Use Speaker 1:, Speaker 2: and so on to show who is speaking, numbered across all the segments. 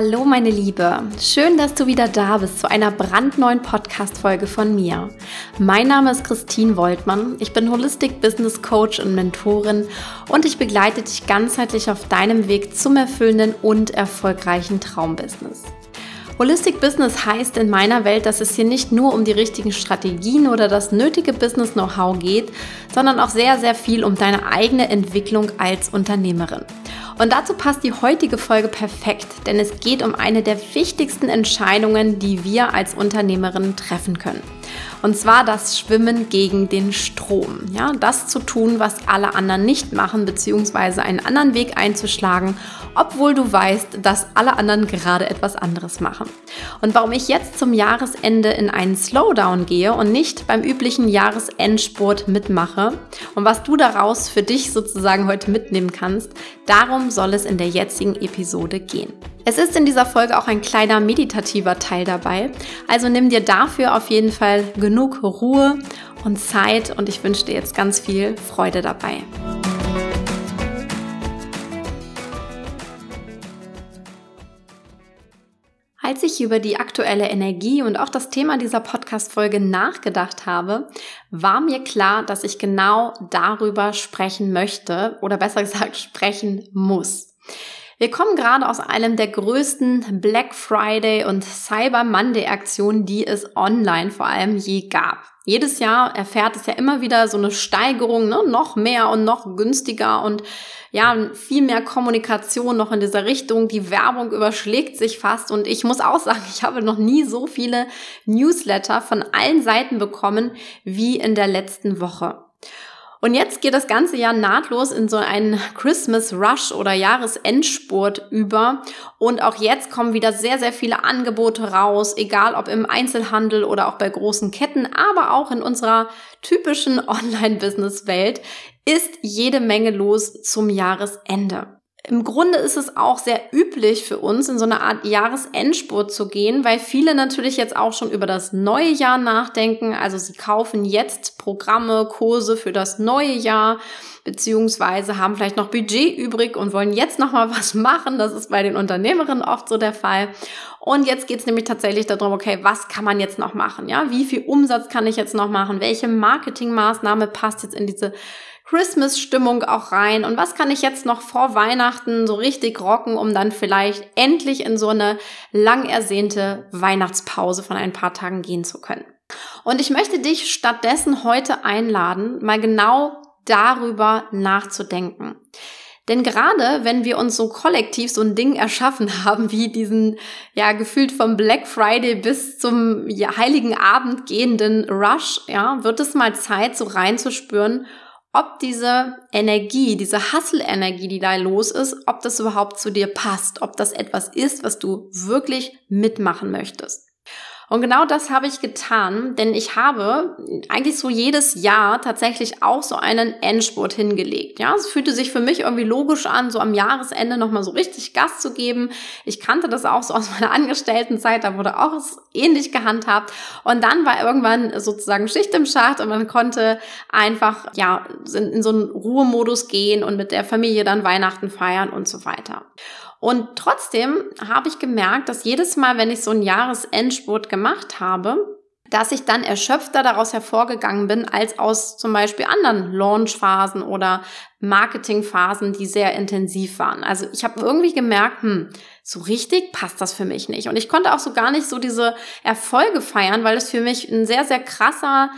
Speaker 1: Hallo meine Liebe, schön, dass du wieder da bist zu einer brandneuen Podcast-Folge von mir. Mein Name ist Christine Woltmann, ich bin Holistic Business Coach und Mentorin und ich begleite dich ganzheitlich auf deinem Weg zum erfüllenden und erfolgreichen Traumbusiness. Holistic Business heißt in meiner Welt, dass es hier nicht nur um die richtigen Strategien oder das nötige Business-Know-how geht, sondern auch sehr, sehr viel um deine eigene Entwicklung als Unternehmerin. Und dazu passt die heutige Folge perfekt, denn es geht um eine der wichtigsten Entscheidungen, die wir als Unternehmerinnen treffen können. Und zwar das Schwimmen gegen den Strom. Ja, das zu tun, was alle anderen nicht machen, beziehungsweise einen anderen Weg einzuschlagen, obwohl du weißt, dass alle anderen gerade etwas anderes machen. Und warum ich jetzt zum Jahresende in einen Slowdown gehe und nicht beim üblichen Jahresendsport mitmache und was du daraus für dich sozusagen heute mitnehmen kannst, darum soll es in der jetzigen Episode gehen. Es ist in dieser Folge auch ein kleiner meditativer Teil dabei, also nimm dir dafür auf jeden Fall genug Ruhe und Zeit und ich wünsche dir jetzt ganz viel Freude dabei. Als ich über die aktuelle Energie und auch das Thema dieser Podcast-Folge nachgedacht habe, war mir klar, dass ich genau darüber sprechen möchte oder besser gesagt sprechen muss. Wir kommen gerade aus einem der größten Black Friday und Cyber Monday Aktionen, die es online vor allem je gab. Jedes Jahr erfährt es ja immer wieder so eine Steigerung, ne? noch mehr und noch günstiger und ja, viel mehr Kommunikation noch in dieser Richtung. Die Werbung überschlägt sich fast und ich muss auch sagen, ich habe noch nie so viele Newsletter von allen Seiten bekommen wie in der letzten Woche. Und jetzt geht das ganze Jahr nahtlos in so einen Christmas Rush oder Jahresendspurt über. Und auch jetzt kommen wieder sehr, sehr viele Angebote raus, egal ob im Einzelhandel oder auch bei großen Ketten, aber auch in unserer typischen Online-Business-Welt ist jede Menge los zum Jahresende. Im Grunde ist es auch sehr üblich für uns, in so eine Art Jahresendspurt zu gehen, weil viele natürlich jetzt auch schon über das neue Jahr nachdenken. Also sie kaufen jetzt Programme, Kurse für das neue Jahr, beziehungsweise haben vielleicht noch Budget übrig und wollen jetzt nochmal was machen. Das ist bei den Unternehmerinnen oft so der Fall. Und jetzt geht es nämlich tatsächlich darum, okay, was kann man jetzt noch machen? Ja, wie viel Umsatz kann ich jetzt noch machen? Welche Marketingmaßnahme passt jetzt in diese Christmas-Stimmung auch rein und was kann ich jetzt noch vor Weihnachten so richtig rocken, um dann vielleicht endlich in so eine lang ersehnte Weihnachtspause von ein paar Tagen gehen zu können. Und ich möchte dich stattdessen heute einladen, mal genau darüber nachzudenken. Denn gerade wenn wir uns so kollektiv so ein Ding erschaffen haben, wie diesen, ja, gefühlt vom Black Friday bis zum ja, Heiligen Abend gehenden Rush, ja, wird es mal Zeit, so reinzuspüren, ob diese Energie, diese Hustle-Energie, die da los ist, ob das überhaupt zu dir passt, ob das etwas ist, was du wirklich mitmachen möchtest. Und genau das habe ich getan, denn ich habe eigentlich so jedes Jahr tatsächlich auch so einen Endspurt hingelegt. Ja, es fühlte sich für mich irgendwie logisch an, so am Jahresende nochmal so richtig Gas zu geben. Ich kannte das auch so aus meiner Angestelltenzeit, da wurde auch ähnlich gehandhabt. Und dann war irgendwann sozusagen Schicht im Schacht und man konnte einfach, ja, in, in so einen Ruhemodus gehen und mit der Familie dann Weihnachten feiern und so weiter. Und trotzdem habe ich gemerkt, dass jedes Mal, wenn ich so einen Jahresendspurt gemacht habe, dass ich dann erschöpfter daraus hervorgegangen bin als aus zum Beispiel anderen Launchphasen oder Marketingphasen, die sehr intensiv waren. Also ich habe irgendwie gemerkt, hm, so richtig passt das für mich nicht. Und ich konnte auch so gar nicht so diese Erfolge feiern, weil es für mich ein sehr, sehr krasser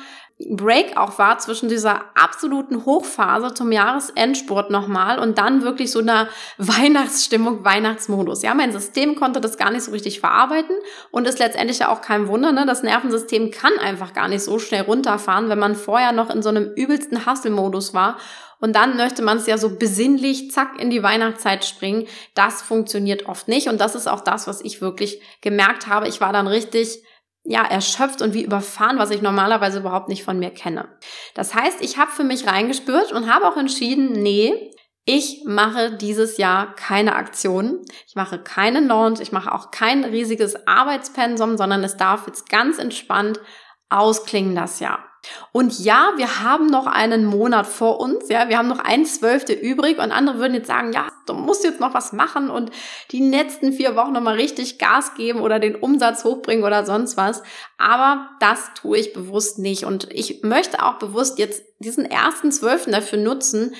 Speaker 1: Break auch war zwischen dieser absoluten Hochphase zum Jahresendspurt nochmal und dann wirklich so einer Weihnachtsstimmung, Weihnachtsmodus. Ja, mein System konnte das gar nicht so richtig verarbeiten und ist letztendlich ja auch kein Wunder, ne? Das Nervensystem kann einfach gar nicht so schnell runterfahren, wenn man vorher noch in so einem übelsten Hustle-Modus war und dann möchte man es ja so besinnlich, zack, in die Weihnachtszeit springen. Das funktioniert oft nicht und das ist auch das, was ich wirklich gemerkt habe. Ich war dann richtig ja, erschöpft und wie überfahren, was ich normalerweise überhaupt nicht von mir kenne. Das heißt, ich habe für mich reingespürt und habe auch entschieden, nee, ich mache dieses Jahr keine Aktionen, ich mache keinen Launch, ich mache auch kein riesiges Arbeitspensum, sondern es darf jetzt ganz entspannt ausklingen das Jahr. Und ja, wir haben noch einen Monat vor uns, ja, wir haben noch ein Zwölfte übrig und andere würden jetzt sagen, ja, du musst jetzt noch was machen und die letzten vier Wochen nochmal richtig Gas geben oder den Umsatz hochbringen oder sonst was. Aber das tue ich bewusst nicht und ich möchte auch bewusst jetzt diesen ersten Zwölften dafür nutzen,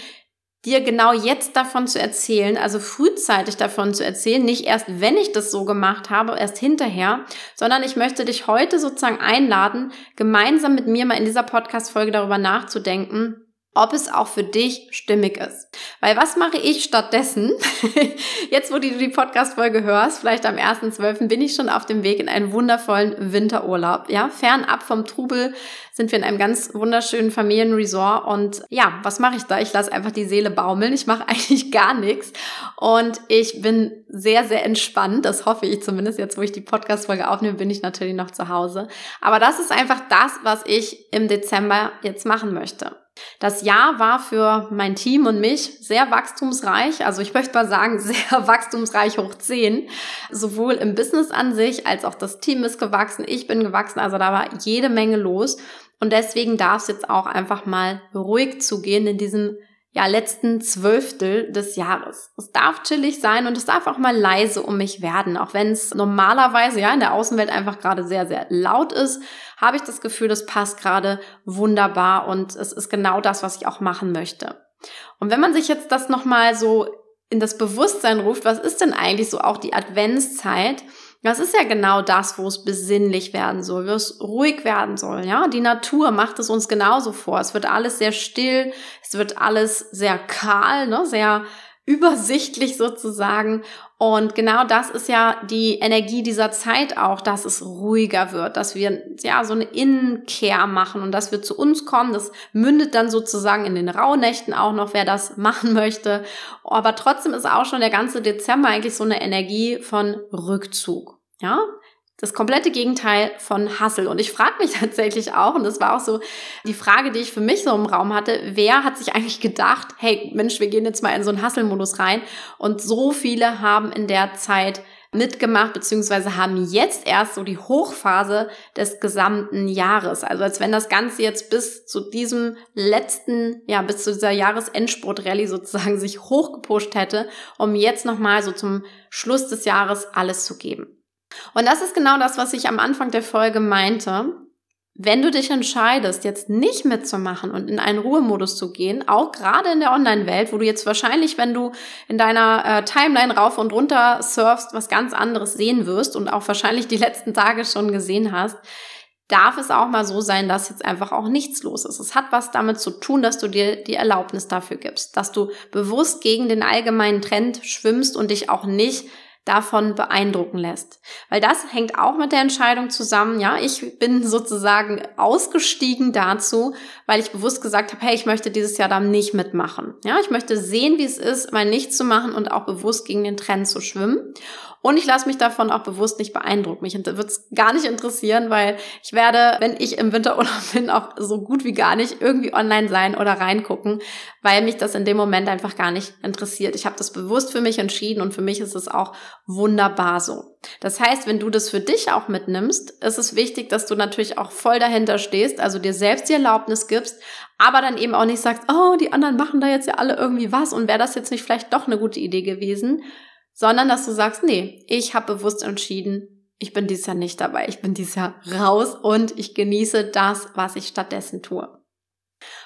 Speaker 1: dir genau jetzt davon zu erzählen, also frühzeitig davon zu erzählen, nicht erst, wenn ich das so gemacht habe, erst hinterher, sondern ich möchte dich heute sozusagen einladen, gemeinsam mit mir mal in dieser Podcast-Folge darüber nachzudenken, ob es auch für dich stimmig ist. Weil was mache ich stattdessen? Jetzt, wo du die Podcast-Folge hörst, vielleicht am 1.12. bin ich schon auf dem Weg in einen wundervollen Winterurlaub. Ja, fernab vom Trubel sind wir in einem ganz wunderschönen Familienresort. Und ja, was mache ich da? Ich lasse einfach die Seele baumeln. Ich mache eigentlich gar nichts. Und ich bin sehr, sehr entspannt. Das hoffe ich zumindest. Jetzt, wo ich die Podcast-Folge aufnehme, bin ich natürlich noch zu Hause. Aber das ist einfach das, was ich im Dezember jetzt machen möchte. Das Jahr war für mein Team und mich sehr wachstumsreich. Also ich möchte mal sagen, sehr wachstumsreich hoch 10. Sowohl im Business an sich als auch das Team ist gewachsen. Ich bin gewachsen. Also da war jede Menge los. Und deswegen darf es jetzt auch einfach mal ruhig zugehen in diesem ja, letzten Zwölftel des Jahres. Es darf chillig sein und es darf auch mal leise um mich werden. Auch wenn es normalerweise ja in der Außenwelt einfach gerade sehr, sehr laut ist, habe ich das Gefühl, das passt gerade wunderbar und es ist genau das, was ich auch machen möchte. Und wenn man sich jetzt das nochmal so in das Bewusstsein ruft, was ist denn eigentlich so auch die Adventszeit? Das ist ja genau das, wo es besinnlich werden soll, wo es ruhig werden soll, ja. Die Natur macht es uns genauso vor. Es wird alles sehr still, es wird alles sehr kahl, ne, sehr übersichtlich sozusagen. Und genau das ist ja die Energie dieser Zeit auch, dass es ruhiger wird, dass wir ja so eine Innenkehr machen und dass wir zu uns kommen. Das mündet dann sozusagen in den Rauhnächten auch noch, wer das machen möchte. Aber trotzdem ist auch schon der ganze Dezember eigentlich so eine Energie von Rückzug. Ja, das komplette Gegenteil von Hassel. Und ich frage mich tatsächlich auch, und das war auch so die Frage, die ich für mich so im Raum hatte, wer hat sich eigentlich gedacht, hey Mensch, wir gehen jetzt mal in so einen Hasselmodus rein. Und so viele haben in der Zeit mitgemacht, beziehungsweise haben jetzt erst so die Hochphase des gesamten Jahres. Also als wenn das Ganze jetzt bis zu diesem letzten, ja, bis zu dieser Jahresendspurt-Rallye sozusagen sich hochgepusht hätte, um jetzt nochmal so zum Schluss des Jahres alles zu geben. Und das ist genau das, was ich am Anfang der Folge meinte. Wenn du dich entscheidest, jetzt nicht mitzumachen und in einen Ruhemodus zu gehen, auch gerade in der Online-Welt, wo du jetzt wahrscheinlich, wenn du in deiner äh, Timeline rauf und runter surfst, was ganz anderes sehen wirst und auch wahrscheinlich die letzten Tage schon gesehen hast, darf es auch mal so sein, dass jetzt einfach auch nichts los ist. Es hat was damit zu tun, dass du dir die Erlaubnis dafür gibst, dass du bewusst gegen den allgemeinen Trend schwimmst und dich auch nicht davon beeindrucken lässt. Weil das hängt auch mit der Entscheidung zusammen. Ja, ich bin sozusagen ausgestiegen dazu, weil ich bewusst gesagt habe, hey, ich möchte dieses Jahr da nicht mitmachen. Ja, ich möchte sehen, wie es ist, mal nichts zu machen und auch bewusst gegen den Trend zu schwimmen. Und ich lasse mich davon auch bewusst nicht beeindrucken. Mich wird es gar nicht interessieren, weil ich werde, wenn ich im Winterurlaub bin, auch so gut wie gar nicht irgendwie online sein oder reingucken, weil mich das in dem Moment einfach gar nicht interessiert. Ich habe das bewusst für mich entschieden und für mich ist es auch wunderbar so. Das heißt, wenn du das für dich auch mitnimmst, ist es wichtig, dass du natürlich auch voll dahinter stehst, also dir selbst die Erlaubnis gibst, aber dann eben auch nicht sagst, oh, die anderen machen da jetzt ja alle irgendwie was und wäre das jetzt nicht vielleicht doch eine gute Idee gewesen, sondern dass du sagst, nee, ich habe bewusst entschieden, ich bin dieses Jahr nicht dabei, ich bin dieses Jahr raus und ich genieße das, was ich stattdessen tue.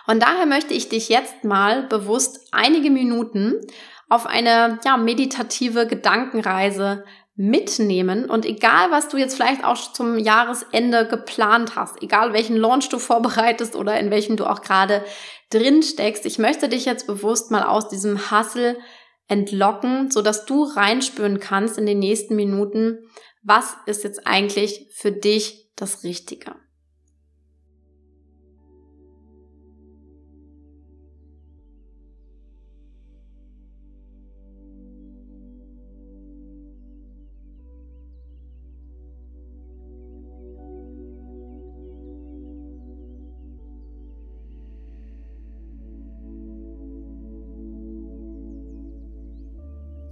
Speaker 1: Und daher möchte ich dich jetzt mal bewusst einige Minuten auf eine ja, meditative Gedankenreise mitnehmen und egal was du jetzt vielleicht auch zum Jahresende geplant hast, egal welchen Launch du vorbereitest oder in welchem du auch gerade drin steckst, ich möchte dich jetzt bewusst mal aus diesem Hustle entlocken, so dass du reinspüren kannst in den nächsten Minuten, was ist jetzt eigentlich für dich das Richtige.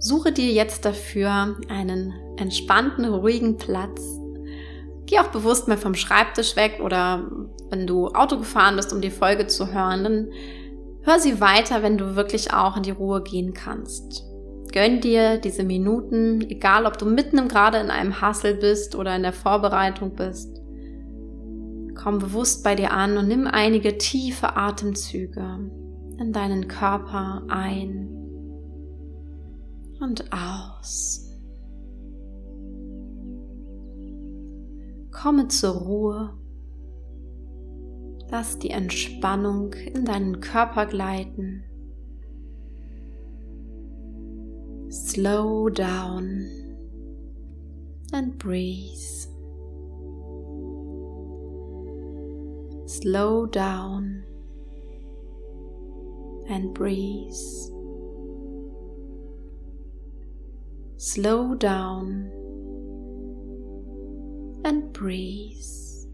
Speaker 1: Suche dir jetzt dafür einen entspannten, ruhigen Platz. Geh auch bewusst mal vom Schreibtisch weg oder wenn du Auto gefahren bist, um die Folge zu hören, dann hör sie weiter, wenn du wirklich auch in die Ruhe gehen kannst. Gönn dir diese Minuten, egal ob du mitten im gerade in einem Hassel bist oder in der Vorbereitung bist. Komm bewusst bei dir an und nimm einige tiefe Atemzüge in deinen Körper ein und aus. Komme zur Ruhe. Lass die Entspannung in deinen Körper gleiten. Slow down and breathe. Slow down and breathe. Slow down and breathe.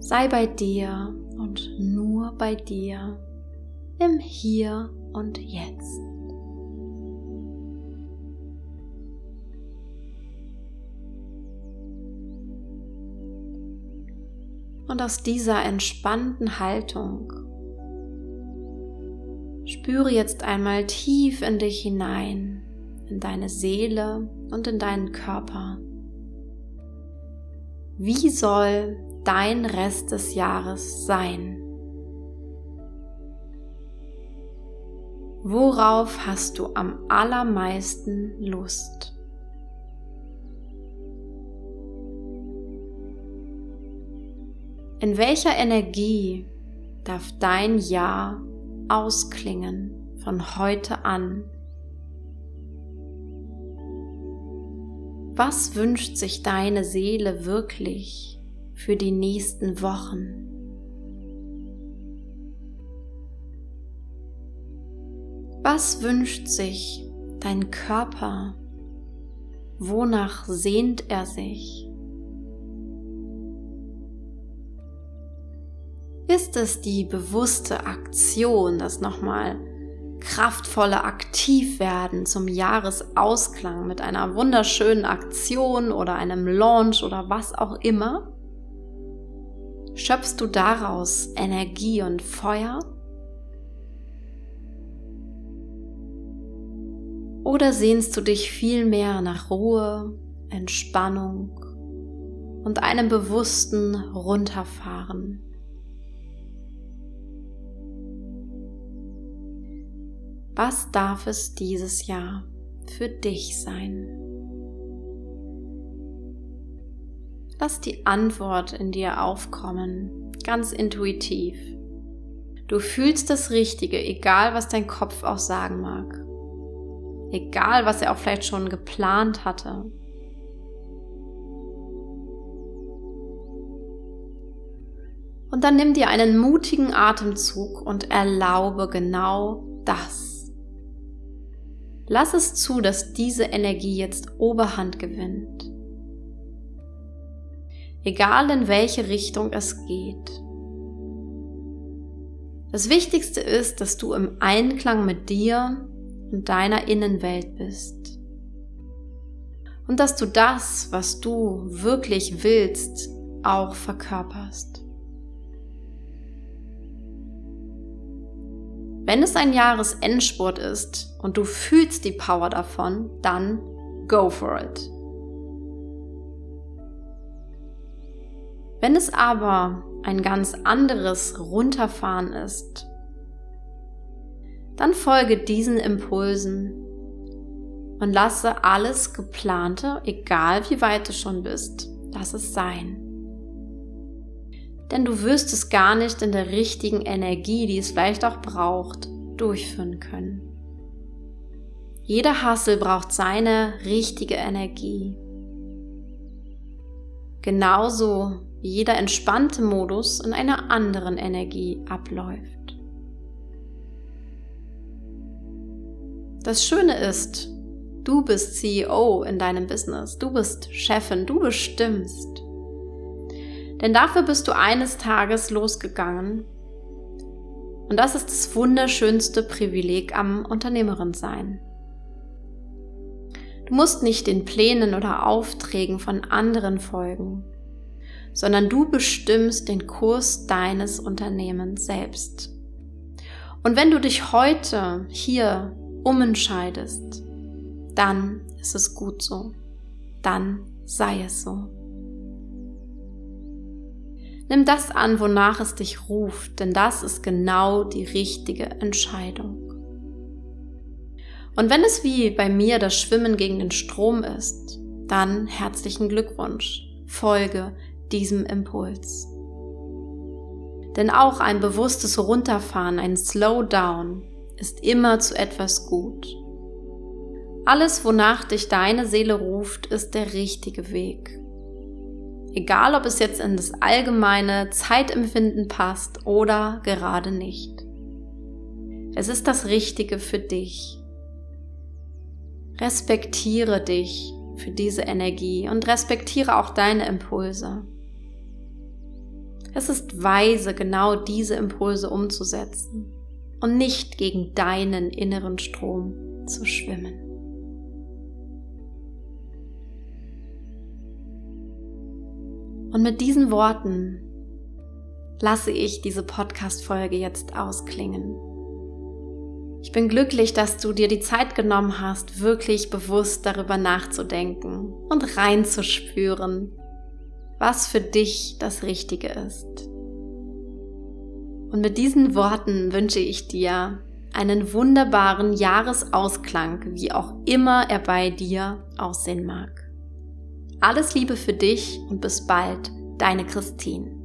Speaker 1: Sei bei dir und nur bei dir im Hier und Jetzt. Und aus dieser entspannten Haltung spüre jetzt einmal tief in dich hinein, in deine Seele und in deinen Körper. Wie soll dein Rest des Jahres sein? Worauf hast du am allermeisten Lust? In welcher Energie darf dein Jahr ausklingen von heute an? Was wünscht sich deine Seele wirklich für die nächsten Wochen? Was wünscht sich dein Körper? Wonach sehnt er sich? Ist es die bewusste Aktion, das nochmal kraftvolle Aktivwerden zum Jahresausklang mit einer wunderschönen Aktion oder einem Launch oder was auch immer? Schöpfst du daraus Energie und Feuer? Oder sehnst du dich vielmehr nach Ruhe, Entspannung und einem bewussten Runterfahren? Was darf es dieses Jahr für dich sein? Lass die Antwort in dir aufkommen, ganz intuitiv. Du fühlst das Richtige, egal was dein Kopf auch sagen mag. Egal, was er auch vielleicht schon geplant hatte. Und dann nimm dir einen mutigen Atemzug und erlaube genau das. Lass es zu, dass diese Energie jetzt Oberhand gewinnt. Egal in welche Richtung es geht. Das Wichtigste ist, dass du im Einklang mit dir und deiner Innenwelt bist. Und dass du das, was du wirklich willst, auch verkörperst. Wenn es ein Jahresendspurt ist und du fühlst die Power davon, dann go for it. Wenn es aber ein ganz anderes Runterfahren ist, dann folge diesen Impulsen und lasse alles Geplante, egal wie weit du schon bist, lass es sein denn du wirst es gar nicht in der richtigen Energie, die es vielleicht auch braucht, durchführen können. Jeder Hassel braucht seine richtige Energie. Genauso wie jeder entspannte Modus in einer anderen Energie abläuft. Das Schöne ist, du bist CEO in deinem Business, du bist Chefin, du bestimmst. Denn dafür bist du eines Tages losgegangen. Und das ist das wunderschönste Privileg am Unternehmerin sein. Du musst nicht den Plänen oder Aufträgen von anderen folgen, sondern du bestimmst den Kurs deines Unternehmens selbst. Und wenn du dich heute hier umentscheidest, dann ist es gut so. Dann sei es so. Nimm das an, wonach es dich ruft, denn das ist genau die richtige Entscheidung. Und wenn es wie bei mir das Schwimmen gegen den Strom ist, dann herzlichen Glückwunsch. Folge diesem Impuls. Denn auch ein bewusstes Runterfahren, ein Slowdown ist immer zu etwas gut. Alles, wonach dich deine Seele ruft, ist der richtige Weg. Egal, ob es jetzt in das allgemeine Zeitempfinden passt oder gerade nicht. Es ist das Richtige für dich. Respektiere dich für diese Energie und respektiere auch deine Impulse. Es ist weise, genau diese Impulse umzusetzen und nicht gegen deinen inneren Strom zu schwimmen. Und mit diesen Worten lasse ich diese Podcast-Folge jetzt ausklingen. Ich bin glücklich, dass du dir die Zeit genommen hast, wirklich bewusst darüber nachzudenken und reinzuspüren, was für dich das Richtige ist. Und mit diesen Worten wünsche ich dir einen wunderbaren Jahresausklang, wie auch immer er bei dir aussehen mag. Alles Liebe für dich und bis bald, deine Christine.